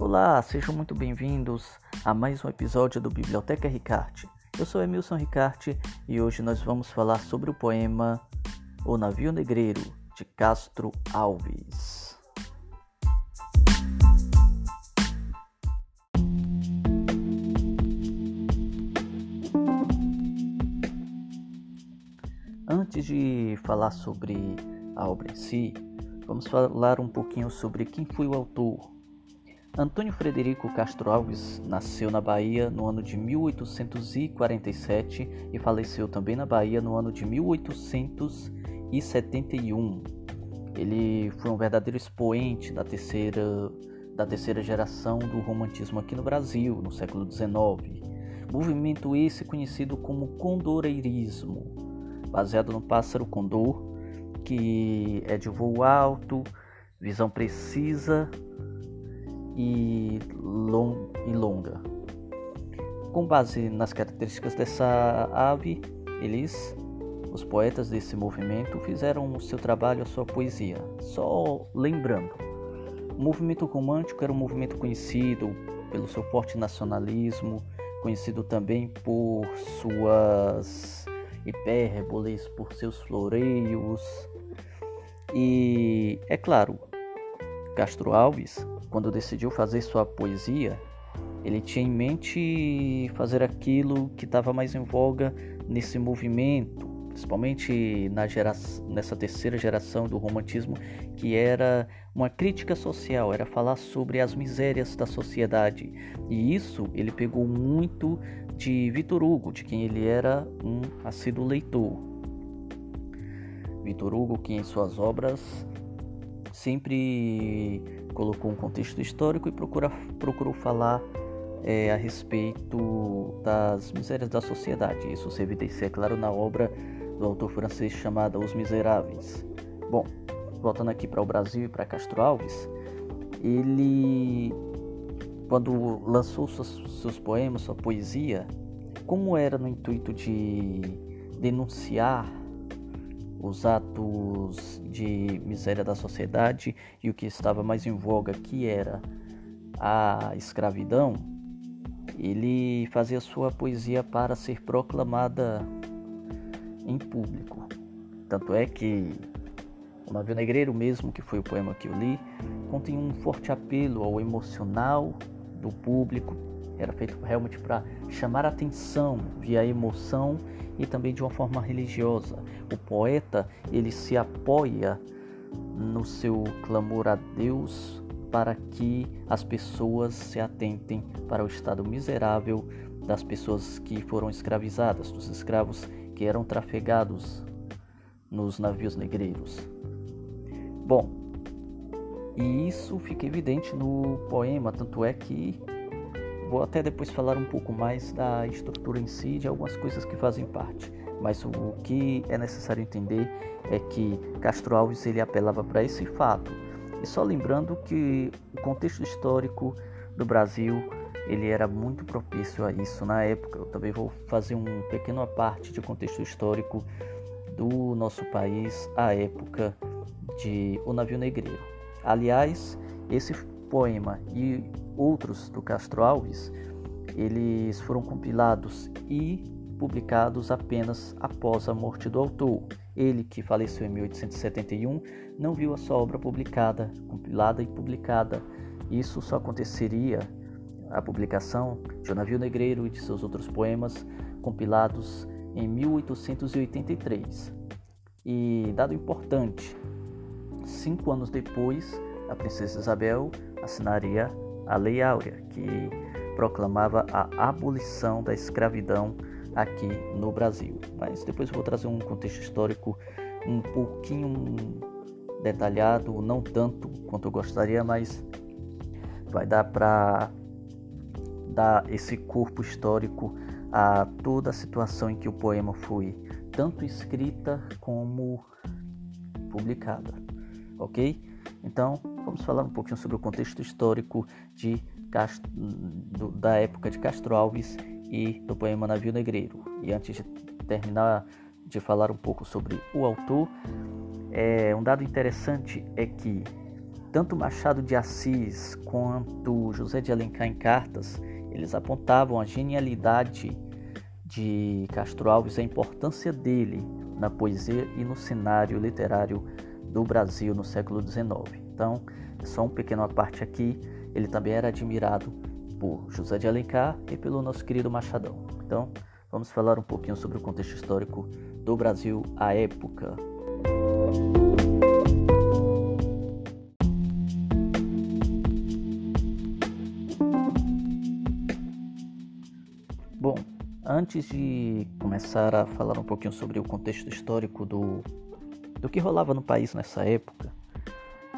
Olá, sejam muito bem-vindos a mais um episódio do Biblioteca Ricarte. Eu sou Emilson Ricarte e hoje nós vamos falar sobre o poema O Navio Negreiro, de Castro Alves. Antes de falar sobre a obra em si, vamos falar um pouquinho sobre quem foi o autor. Antônio Frederico Castro Alves nasceu na Bahia no ano de 1847 e faleceu também na Bahia no ano de 1871. Ele foi um verdadeiro expoente da terceira, da terceira geração do romantismo aqui no Brasil, no século XIX. Movimento esse conhecido como condoreirismo baseado no pássaro condor, que é de voo alto, visão precisa e, long, e longa. Com base nas características dessa ave, eles, os poetas desse movimento, fizeram o seu trabalho, a sua poesia. Só lembrando, o movimento romântico era um movimento conhecido pelo seu forte nacionalismo, conhecido também por suas hipérboles, por seus floreios. E é claro, Castro Alves, quando decidiu fazer sua poesia, ele tinha em mente fazer aquilo que estava mais em voga nesse movimento, principalmente na gera... nessa terceira geração do romantismo, que era uma crítica social, era falar sobre as misérias da sociedade. E isso ele pegou muito de Vitor Hugo, de quem ele era um assíduo leitor. Vitor Hugo, que em suas obras sempre colocou um contexto histórico e procura, procurou falar é, a respeito das misérias da sociedade. Isso se evidencia, é claro, na obra do autor francês chamada Os Miseráveis. Bom, voltando aqui para o Brasil e para Castro Alves, ele quando lançou seus, seus poemas, sua poesia, como era no intuito de denunciar os atos de miséria da sociedade e o que estava mais em voga, que era a escravidão, ele fazia sua poesia para ser proclamada em público. Tanto é que o Navio Negreiro, mesmo que foi o poema que eu li, contém um forte apelo ao emocional do público. Era feito realmente para chamar a atenção via emoção e também de uma forma religiosa. O poeta ele se apoia no seu clamor a Deus para que as pessoas se atentem para o estado miserável das pessoas que foram escravizadas, dos escravos que eram trafegados nos navios negreiros. Bom, e isso fica evidente no poema, tanto é que vou até depois falar um pouco mais da estrutura em si, de algumas coisas que fazem parte. Mas o que é necessário entender é que Castro Alves ele apelava para esse fato. E só lembrando que o contexto histórico do Brasil ele era muito propício a isso na época. Eu também vou fazer um pequeno parte de contexto histórico do nosso país à época de O Navio Negreiro. Aliás, esse poema e outros do Castro Alves, eles foram compilados e publicados apenas após a morte do autor. Ele, que faleceu em 1871, não viu a sua obra publicada, compilada e publicada. Isso só aconteceria a publicação de O Navio Negreiro e de seus outros poemas compilados em 1883. E dado importante, cinco anos depois, a princesa Isabel assinaria a Lei Áurea, que proclamava a abolição da escravidão aqui no Brasil. Mas depois eu vou trazer um contexto histórico um pouquinho detalhado, não tanto quanto eu gostaria, mas vai dar para dar esse corpo histórico a toda a situação em que o poema foi tanto escrita como publicada ok? Então, vamos falar um pouquinho sobre o contexto histórico de do, da época de Castro Alves e do poema Navio Negreiro. E antes de terminar de falar um pouco sobre o autor, é, um dado interessante é que tanto Machado de Assis quanto José de Alencar em cartas, eles apontavam a genialidade de Castro Alves, a importância dele na poesia e no cenário literário do Brasil no século XIX. Então, só um pequeno parte aqui, ele também era admirado por José de Alencar e pelo nosso querido Machadão. Então, vamos falar um pouquinho sobre o contexto histórico do Brasil à época. Bom, antes de começar a falar um pouquinho sobre o contexto histórico do, do que rolava no país nessa época,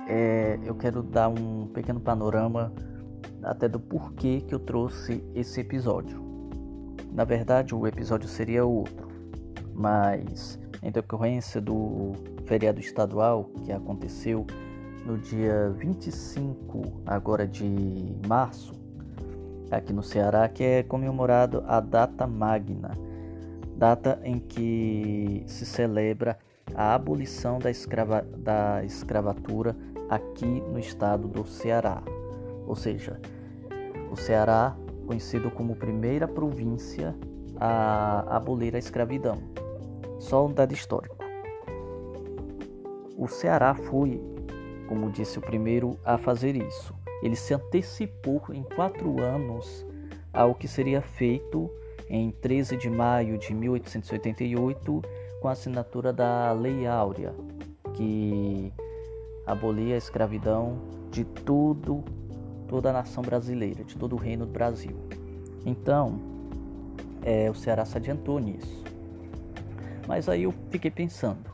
é, eu quero dar um pequeno panorama até do porquê que eu trouxe esse episódio. Na verdade, o episódio seria outro, mas em decorrência do feriado estadual que aconteceu no dia 25 agora de março, aqui no Ceará, que é comemorado a data magna, data em que se celebra a abolição da, escrava, da escravatura aqui no estado do Ceará. Ou seja, o Ceará, conhecido como primeira província a abolir a escravidão. Só um dado histórico. O Ceará foi, como disse, o primeiro a fazer isso. Ele se antecipou em quatro anos ao que seria feito em 13 de maio de 1888 com a assinatura da Lei Áurea, que abolia a escravidão de tudo, toda a nação brasileira, de todo o reino do Brasil. Então, é, o Ceará se adiantou nisso. Mas aí eu fiquei pensando,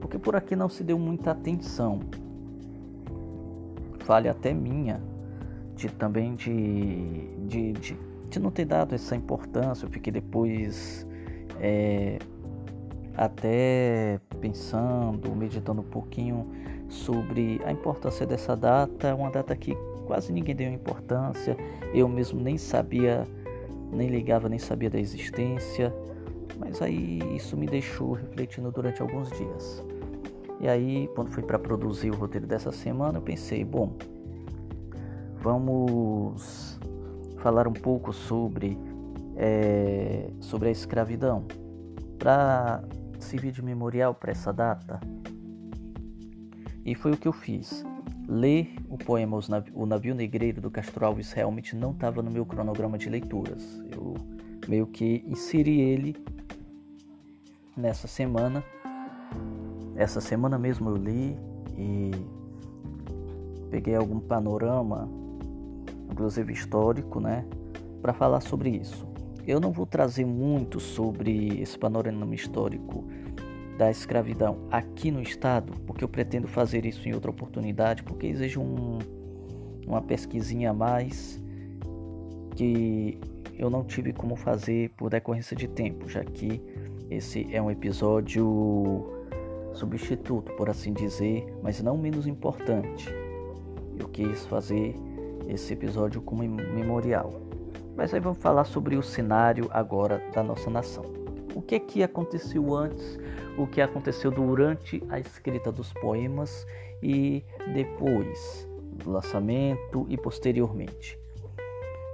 porque por aqui não se deu muita atenção. Falha até minha, de também de, de, de, de não ter dado essa importância. Fiquei depois é, até pensando, meditando um pouquinho sobre a importância dessa data, uma data que quase ninguém deu importância, eu mesmo nem sabia, nem ligava, nem sabia da existência, mas aí isso me deixou refletindo durante alguns dias. E aí, quando fui para produzir o roteiro dessa semana, eu pensei, bom, vamos falar um pouco sobre é, sobre a escravidão para servir de memorial para essa data. E foi o que eu fiz. Ler o poema O Navio Negreiro do Castro Alves realmente não estava no meu cronograma de leituras. Eu meio que inseri ele nessa semana essa semana mesmo eu li e peguei algum panorama, inclusive histórico, né, para falar sobre isso. Eu não vou trazer muito sobre esse panorama histórico da escravidão aqui no estado, porque eu pretendo fazer isso em outra oportunidade, porque exige um, uma pesquisinha a mais que eu não tive como fazer por decorrência de tempo, já que esse é um episódio substituto, por assim dizer, mas não menos importante. Eu quis fazer esse episódio como memorial. Mas aí vamos falar sobre o cenário agora da nossa nação. O que é que aconteceu antes, o que aconteceu durante a escrita dos poemas e depois do lançamento e posteriormente.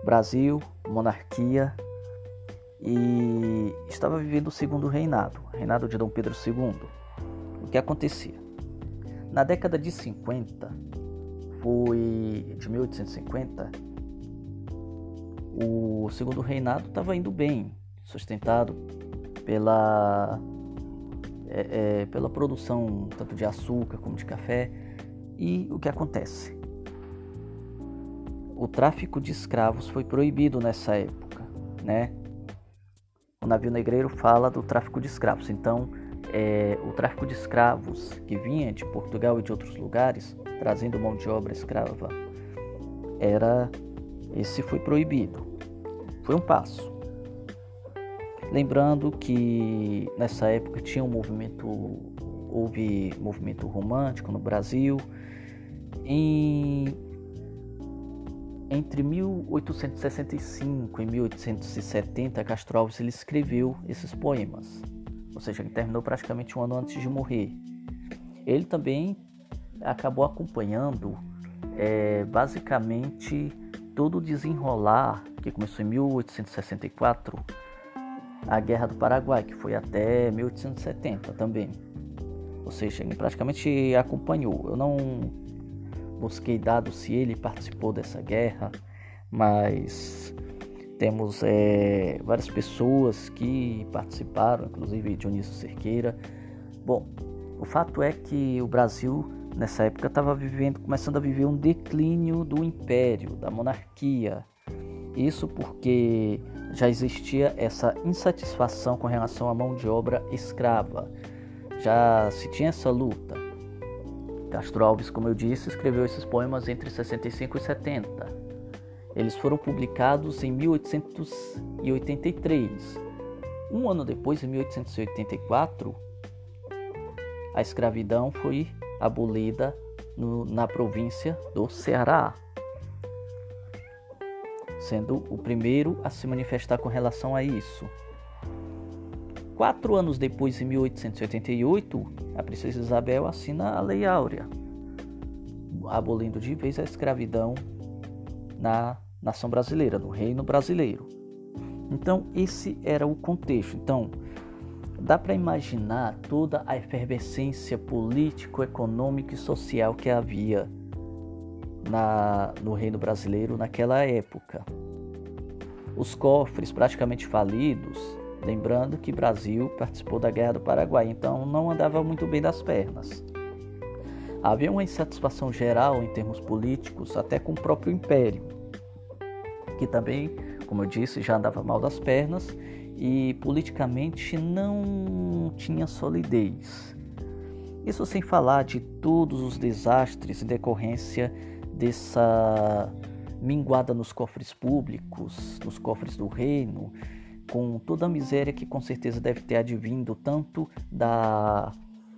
Brasil, monarquia e estava vivendo o segundo reinado, reinado de Dom Pedro II que acontecia? Na década de 50, foi de 1850, o segundo reinado estava indo bem, sustentado pela é, é, pela produção tanto de açúcar como de café. E o que acontece? O tráfico de escravos foi proibido nessa época, né? O navio negreiro fala do tráfico de escravos, então é, o tráfico de escravos que vinha de Portugal e de outros lugares, trazendo mão de obra escrava, era esse foi proibido. Foi um passo. Lembrando que nessa época tinha um movimento, houve movimento romântico no Brasil. Em, entre 1865 e 1870, Castro Alves ele escreveu esses poemas ou seja, ele terminou praticamente um ano antes de morrer. Ele também acabou acompanhando é, basicamente todo o desenrolar que começou em 1864, a Guerra do Paraguai, que foi até 1870 também. Ou seja, ele praticamente acompanhou. Eu não busquei dados se ele participou dessa guerra, mas temos é, várias pessoas que participaram, inclusive Dionísio Cerqueira. Bom, o fato é que o Brasil nessa época estava vivendo, começando a viver um declínio do império, da monarquia. Isso porque já existia essa insatisfação com relação à mão de obra escrava. Já se tinha essa luta. Castro Alves, como eu disse, escreveu esses poemas entre 65 e 70. Eles foram publicados em 1883. Um ano depois, em 1884, a escravidão foi abolida no, na província do Ceará, sendo o primeiro a se manifestar com relação a isso. Quatro anos depois, em 1888, a princesa Isabel assina a Lei Áurea, abolindo de vez a escravidão na nação brasileira, no reino brasileiro. Então, esse era o contexto. Então, dá para imaginar toda a efervescência político, econômica e social que havia na, no reino brasileiro naquela época. Os cofres praticamente falidos, lembrando que Brasil participou da Guerra do Paraguai, então não andava muito bem das pernas. Havia uma insatisfação geral em termos políticos, até com o próprio império, que também, como eu disse, já andava mal das pernas e politicamente não tinha solidez. Isso sem falar de todos os desastres em decorrência dessa minguada nos cofres públicos, nos cofres do reino, com toda a miséria que com certeza deve ter advindo tanto da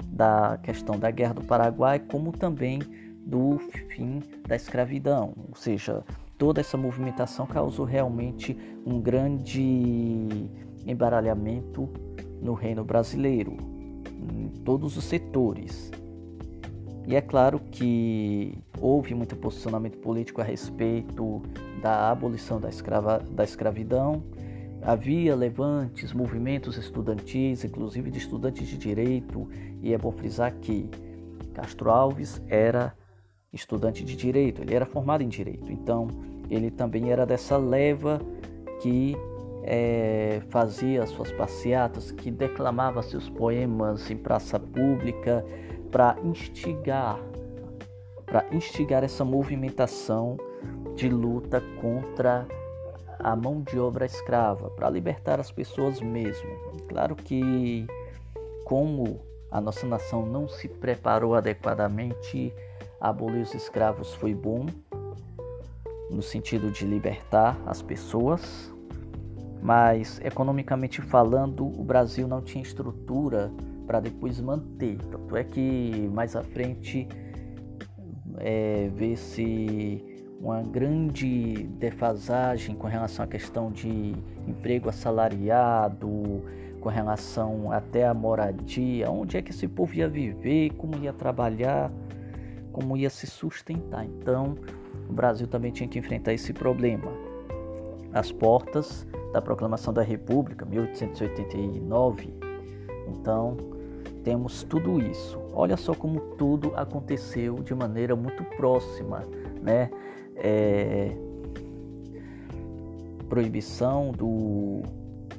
da questão da Guerra do Paraguai, como também do fim da escravidão. Ou seja, toda essa movimentação causou realmente um grande embaralhamento no reino brasileiro, em todos os setores. E é claro que houve muito posicionamento político a respeito da abolição da, escrava, da escravidão, Havia levantes, movimentos estudantis, inclusive de estudantes de direito, e é bom frisar que Castro Alves era estudante de direito, ele era formado em direito, então ele também era dessa leva que é, fazia suas passeatas, que declamava seus poemas em praça pública para instigar, para instigar essa movimentação de luta contra a mão de obra escrava, para libertar as pessoas mesmo. Claro que, como a nossa nação não se preparou adequadamente, abolir os escravos foi bom, no sentido de libertar as pessoas, mas economicamente falando, o Brasil não tinha estrutura para depois manter. Tanto é que mais à frente é, vê-se uma grande defasagem com relação à questão de emprego assalariado, com relação até à moradia, onde é que esse povo ia viver, como ia trabalhar, como ia se sustentar. Então, o Brasil também tinha que enfrentar esse problema. As portas da proclamação da República, 1889. Então, temos tudo isso. Olha só como tudo aconteceu de maneira muito próxima, né? é, proibição do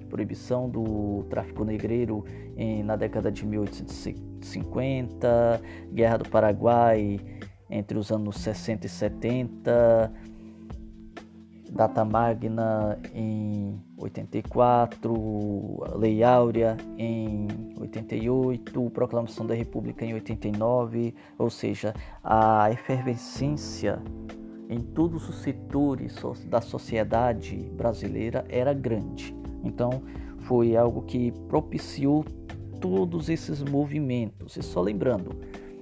proibição do tráfico negreiro em, na década de 1850, Guerra do Paraguai entre os anos 60 e 70, Data Magna em 84, Lei Áurea em 88, Proclamação da República em 89, ou seja, a efervescência em todos os setores da sociedade brasileira era grande. Então, foi algo que propiciou todos esses movimentos. E só lembrando,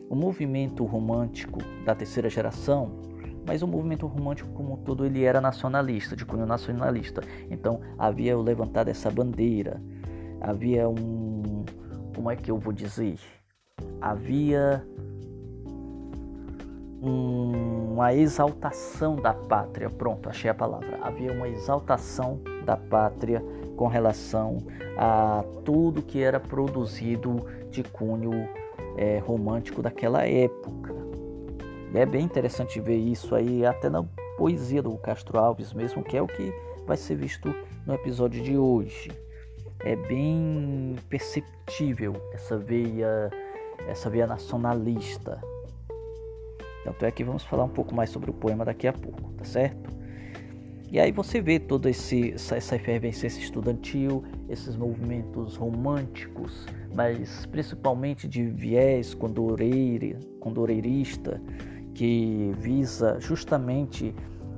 o movimento romântico da terceira geração, mas o movimento romântico como um todo ele era nacionalista, de cunho nacionalista. Então, havia o levantar dessa bandeira, havia um, como é que eu vou dizer? Havia uma exaltação da pátria. Pronto, achei a palavra. Havia uma exaltação da pátria com relação a tudo que era produzido de cunho é, romântico daquela época. É bem interessante ver isso aí, até na poesia do Castro Alves mesmo, que é o que vai ser visto no episódio de hoje. É bem perceptível essa veia, essa veia nacionalista. Tanto é que vamos falar um pouco mais sobre o poema daqui a pouco, tá certo? E aí você vê toda esse, essa, efervescência estudantil, esses movimentos românticos, mas principalmente de viés condoreira, condoreirista, que visa justamente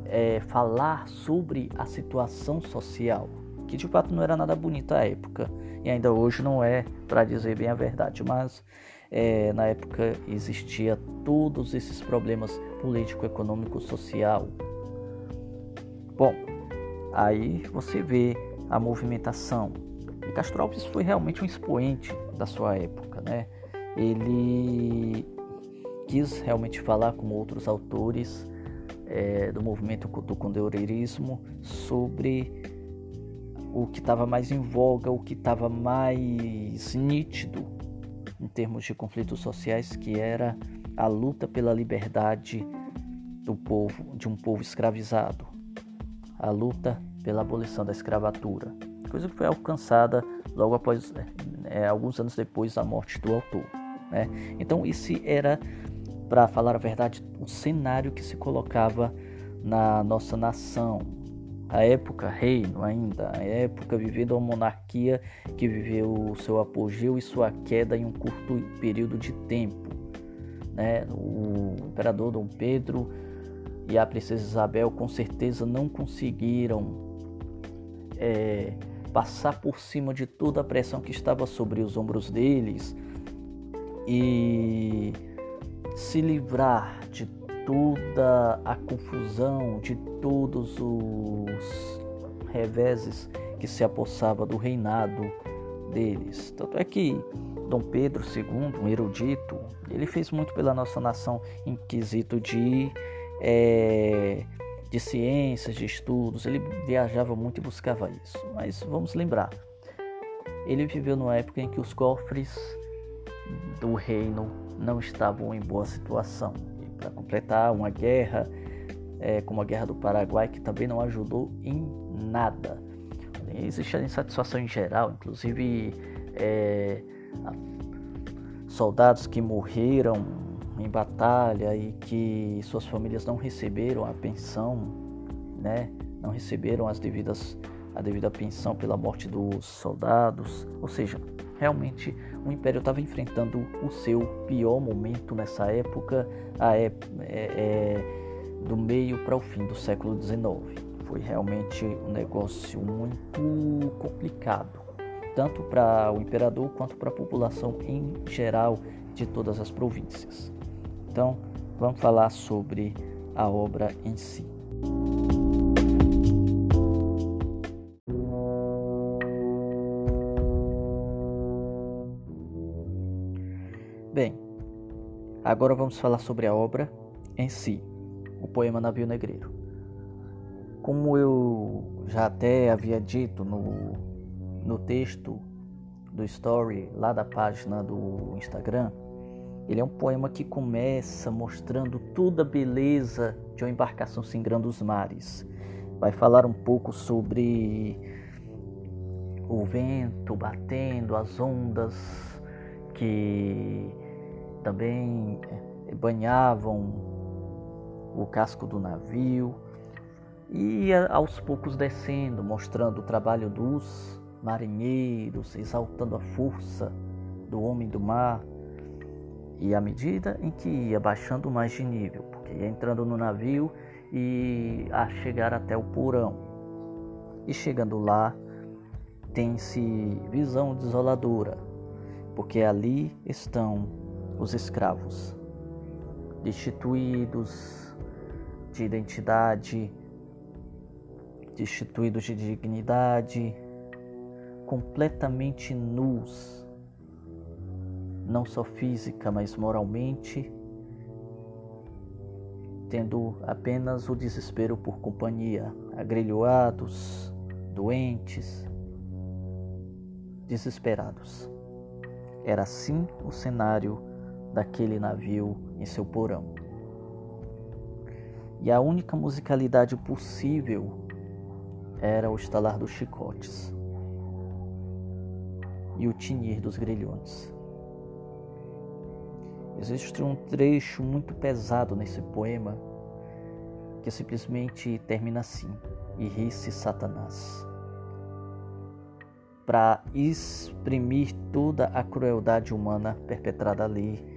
é, falar sobre a situação social, que de fato não era nada bonita à época, e ainda hoje não é, para dizer bem a verdade, mas é, na época existia todos esses problemas político, econômico, social, Bom, aí você vê a movimentação. E Castro Alves foi realmente um expoente da sua época, né? Ele quis realmente falar com outros autores é, do movimento do condeoreirismo sobre o que estava mais em voga, o que estava mais nítido em termos de conflitos sociais, que era a luta pela liberdade do povo, de um povo escravizado a luta pela abolição da escravatura, coisa que foi alcançada logo após, é, alguns anos depois da morte do autor. Né? Então, esse era, para falar a verdade, o cenário que se colocava na nossa nação. A época reino ainda, a época vivendo a monarquia que viveu o seu apogeu e sua queda em um curto período de tempo. Né? O imperador Dom Pedro e a princesa Isabel com certeza não conseguiram é, passar por cima de toda a pressão que estava sobre os ombros deles e se livrar de toda a confusão, de todos os reveses que se apossava do reinado deles. Tanto é que Dom Pedro II, um erudito, ele fez muito pela nossa nação em quesito de é, de ciências, de estudos, ele viajava muito e buscava isso. Mas vamos lembrar, ele viveu numa época em que os cofres do reino não estavam em boa situação. E para completar, uma guerra, é, como a Guerra do Paraguai, que também não ajudou em nada. Existe a insatisfação em geral, inclusive é, soldados que morreram em batalha e que suas famílias não receberam a pensão, né? Não receberam as devidas a devida pensão pela morte dos soldados, ou seja, realmente o império estava enfrentando o seu pior momento nessa época, a é, é, do meio para o fim do século XIX. Foi realmente um negócio muito complicado, tanto para o imperador quanto para a população em geral de todas as províncias. Então, vamos falar sobre a obra em si. Agora vamos falar sobre a obra em si, o poema Navio Negreiro. Como eu já até havia dito no, no texto do story lá da página do Instagram, ele é um poema que começa mostrando toda a beleza de uma embarcação singrando os mares. Vai falar um pouco sobre o vento batendo, as ondas que também eh, banhavam o casco do navio e aos poucos descendo, mostrando o trabalho dos marinheiros, exaltando a força do homem do mar e à medida em que ia baixando mais de nível, porque ia entrando no navio e a chegar até o porão. E chegando lá, tem-se visão desoladora, porque ali estão os escravos, destituídos de identidade, destituídos de dignidade, completamente nus não só física, mas moralmente, tendo apenas o desespero por companhia, agrilhoados, doentes, desesperados. Era assim o cenário daquele navio em seu porão. E a única musicalidade possível era o estalar dos chicotes e o tinir dos grilhões. Existe um trecho muito pesado nesse poema que simplesmente termina assim: E ri-se Satanás. Para exprimir toda a crueldade humana perpetrada ali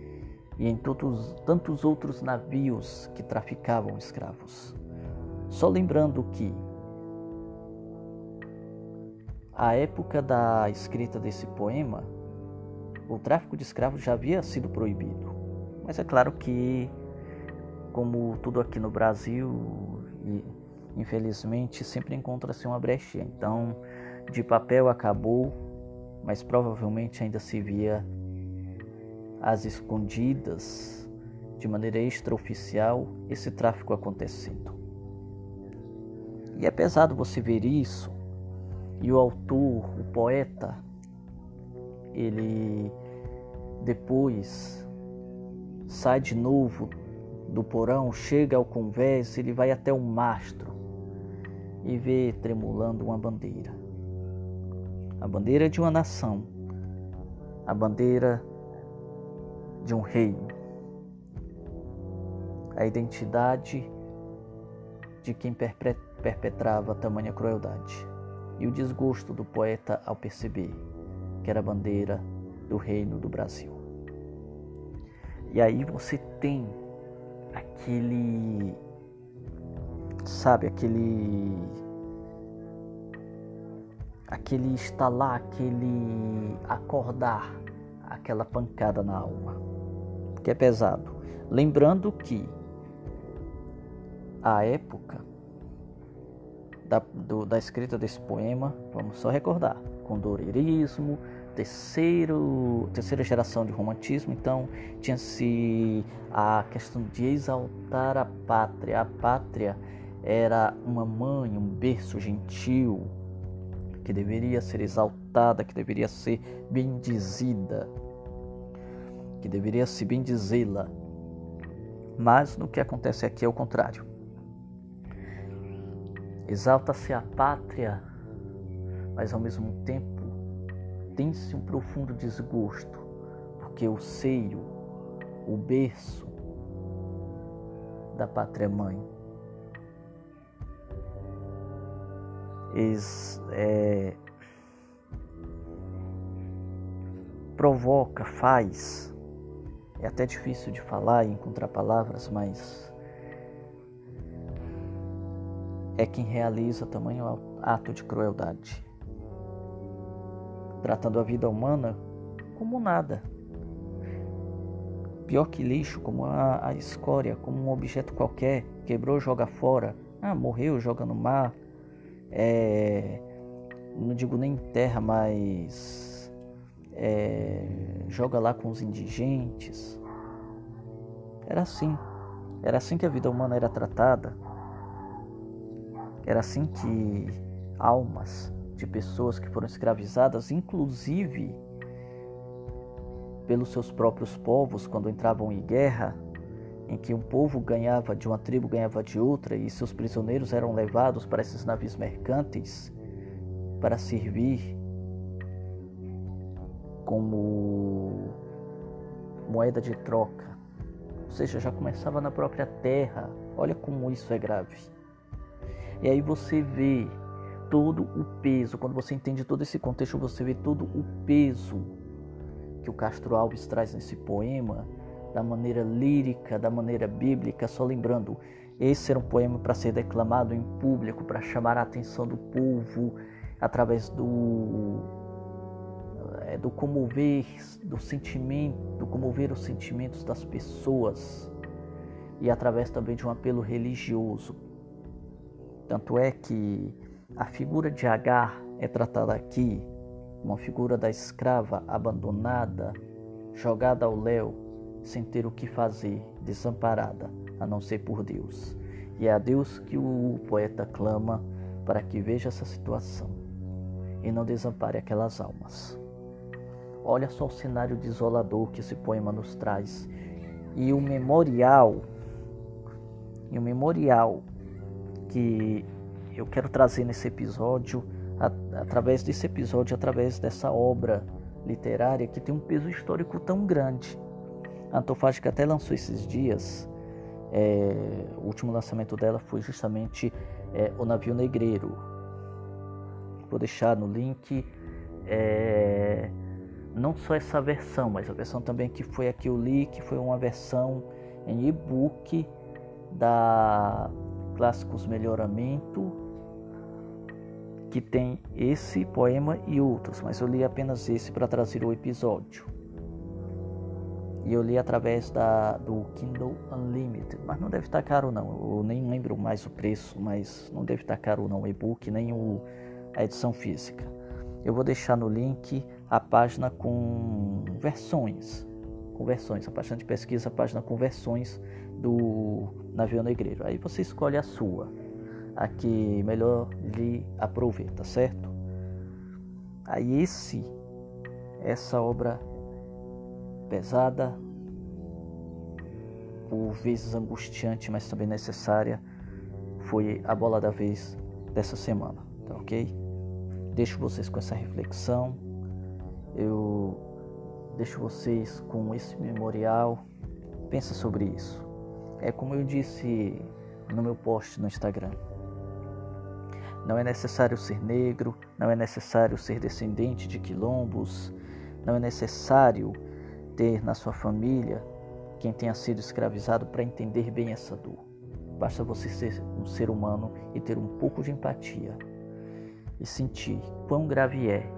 e em todos, tantos outros navios que traficavam escravos. Só lembrando que a época da escrita desse poema, o tráfico de escravos já havia sido proibido. Mas é claro que, como tudo aqui no Brasil, infelizmente sempre encontra-se uma brecha. Então, de papel acabou, mas provavelmente ainda se via às escondidas, de maneira extraoficial, esse tráfico acontecendo. E é pesado você ver isso e o autor, o poeta, ele depois sai de novo do porão, chega ao convés, ele vai até o mastro e vê tremulando uma bandeira. A bandeira de uma nação, a bandeira de um reino, a identidade de quem perpetrava tamanha crueldade e o desgosto do poeta ao perceber que era a bandeira do reino do Brasil. E aí você tem aquele, sabe, aquele, aquele estalar, aquele acordar, aquela pancada na alma, que é pesado. Lembrando que a época da, do, da escrita desse poema, vamos só recordar, condoreirismo, terceiro, terceira geração de romantismo, então tinha-se a questão de exaltar a pátria. A pátria era uma mãe, um berço gentil, que deveria ser exaltada, que deveria ser bendizida, que deveria se bendizê-la. Mas no que acontece aqui é o contrário. Exalta-se a pátria, mas ao mesmo tempo tem-se um profundo desgosto, porque o seio, o berço da pátria mãe, é, provoca, faz. É até difícil de falar e encontrar palavras, mas é quem realiza tamanho ato de crueldade, tratando a vida humana como nada. Pior que lixo, como a, a escória, como um objeto qualquer, quebrou, joga fora, ah, morreu, joga no mar, é, não digo nem terra, mas é, joga lá com os indigentes. Era assim, era assim que a vida humana era tratada. Era assim que almas de pessoas que foram escravizadas, inclusive pelos seus próprios povos, quando entravam em guerra, em que um povo ganhava de uma tribo, ganhava de outra, e seus prisioneiros eram levados para esses navios mercantes para servir como moeda de troca. Ou seja, já começava na própria terra. Olha como isso é grave. E aí você vê todo o peso, quando você entende todo esse contexto, você vê todo o peso que o Castro Alves traz nesse poema, da maneira lírica, da maneira bíblica, só lembrando, esse era um poema para ser declamado em público, para chamar a atenção do povo através do é, do comover, do sentimento, do comover os sentimentos das pessoas e através também de um apelo religioso tanto é que a figura de Agar é tratada aqui, uma figura da escrava abandonada, jogada ao léu, sem ter o que fazer, desamparada, a não ser por Deus. E é a Deus que o poeta clama para que veja essa situação e não desampare aquelas almas. Olha só o cenário desolador que esse poema nos traz e o memorial e o memorial que eu quero trazer nesse episódio, através desse episódio, através dessa obra literária que tem um peso histórico tão grande. A Antofágica até lançou esses dias, é, o último lançamento dela foi justamente é, O Navio Negreiro. Vou deixar no link é, não só essa versão, mas a versão também que foi a que eu li, que foi uma versão em e-book da Clássicos Melhoramento, que tem esse poema e outros, mas eu li apenas esse para trazer o episódio. E eu li através da, do Kindle Unlimited, mas não deve estar caro não. Eu nem lembro mais o preço, mas não deve estar caro não o e-book nem o, a edição física. Eu vou deixar no link a página com versões, com versões, a página de pesquisa, a página com versões do navio negreiro. Aí você escolhe a sua, a que melhor lhe aproveita, certo? Aí esse, essa obra pesada, por vezes angustiante, mas também necessária, foi a bola da vez dessa semana, tá ok? Deixo vocês com essa reflexão, eu deixo vocês com esse memorial, pensa sobre isso. É como eu disse no meu post no Instagram. Não é necessário ser negro, não é necessário ser descendente de quilombos, não é necessário ter na sua família quem tenha sido escravizado para entender bem essa dor. Basta você ser um ser humano e ter um pouco de empatia e sentir quão grave é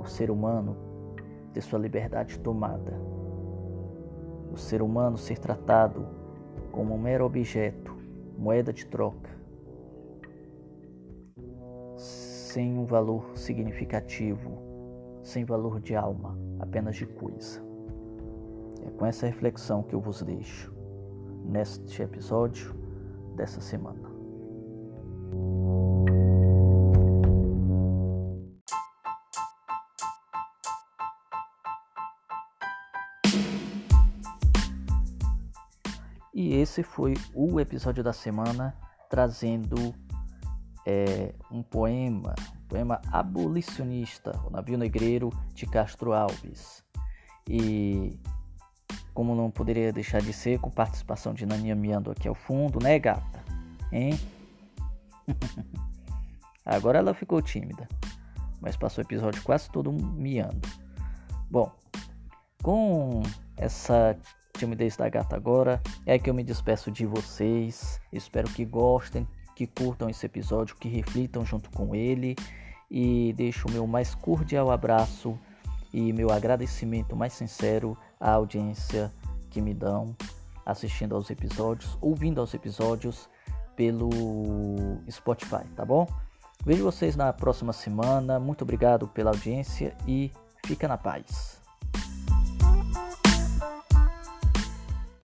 o ser humano ter sua liberdade tomada, o ser humano ser tratado como um mero objeto, moeda de troca, sem um valor significativo, sem valor de alma, apenas de coisa. É com essa reflexão que eu vos deixo neste episódio dessa semana. Esse foi o episódio da semana trazendo é, um poema, um poema abolicionista, O Navio Negreiro de Castro Alves. E como não poderia deixar de ser, com participação de Naninha Miando aqui ao fundo, né, gata? Hein? Agora ela ficou tímida, mas passou o episódio quase todo miando. Bom, com essa timidez da gata agora. É que eu me despeço de vocês. Espero que gostem, que curtam esse episódio, que reflitam junto com ele. E deixo o meu mais cordial abraço e meu agradecimento mais sincero à audiência que me dão assistindo aos episódios, ouvindo aos episódios pelo Spotify, tá bom? Vejo vocês na próxima semana. Muito obrigado pela audiência e fica na paz.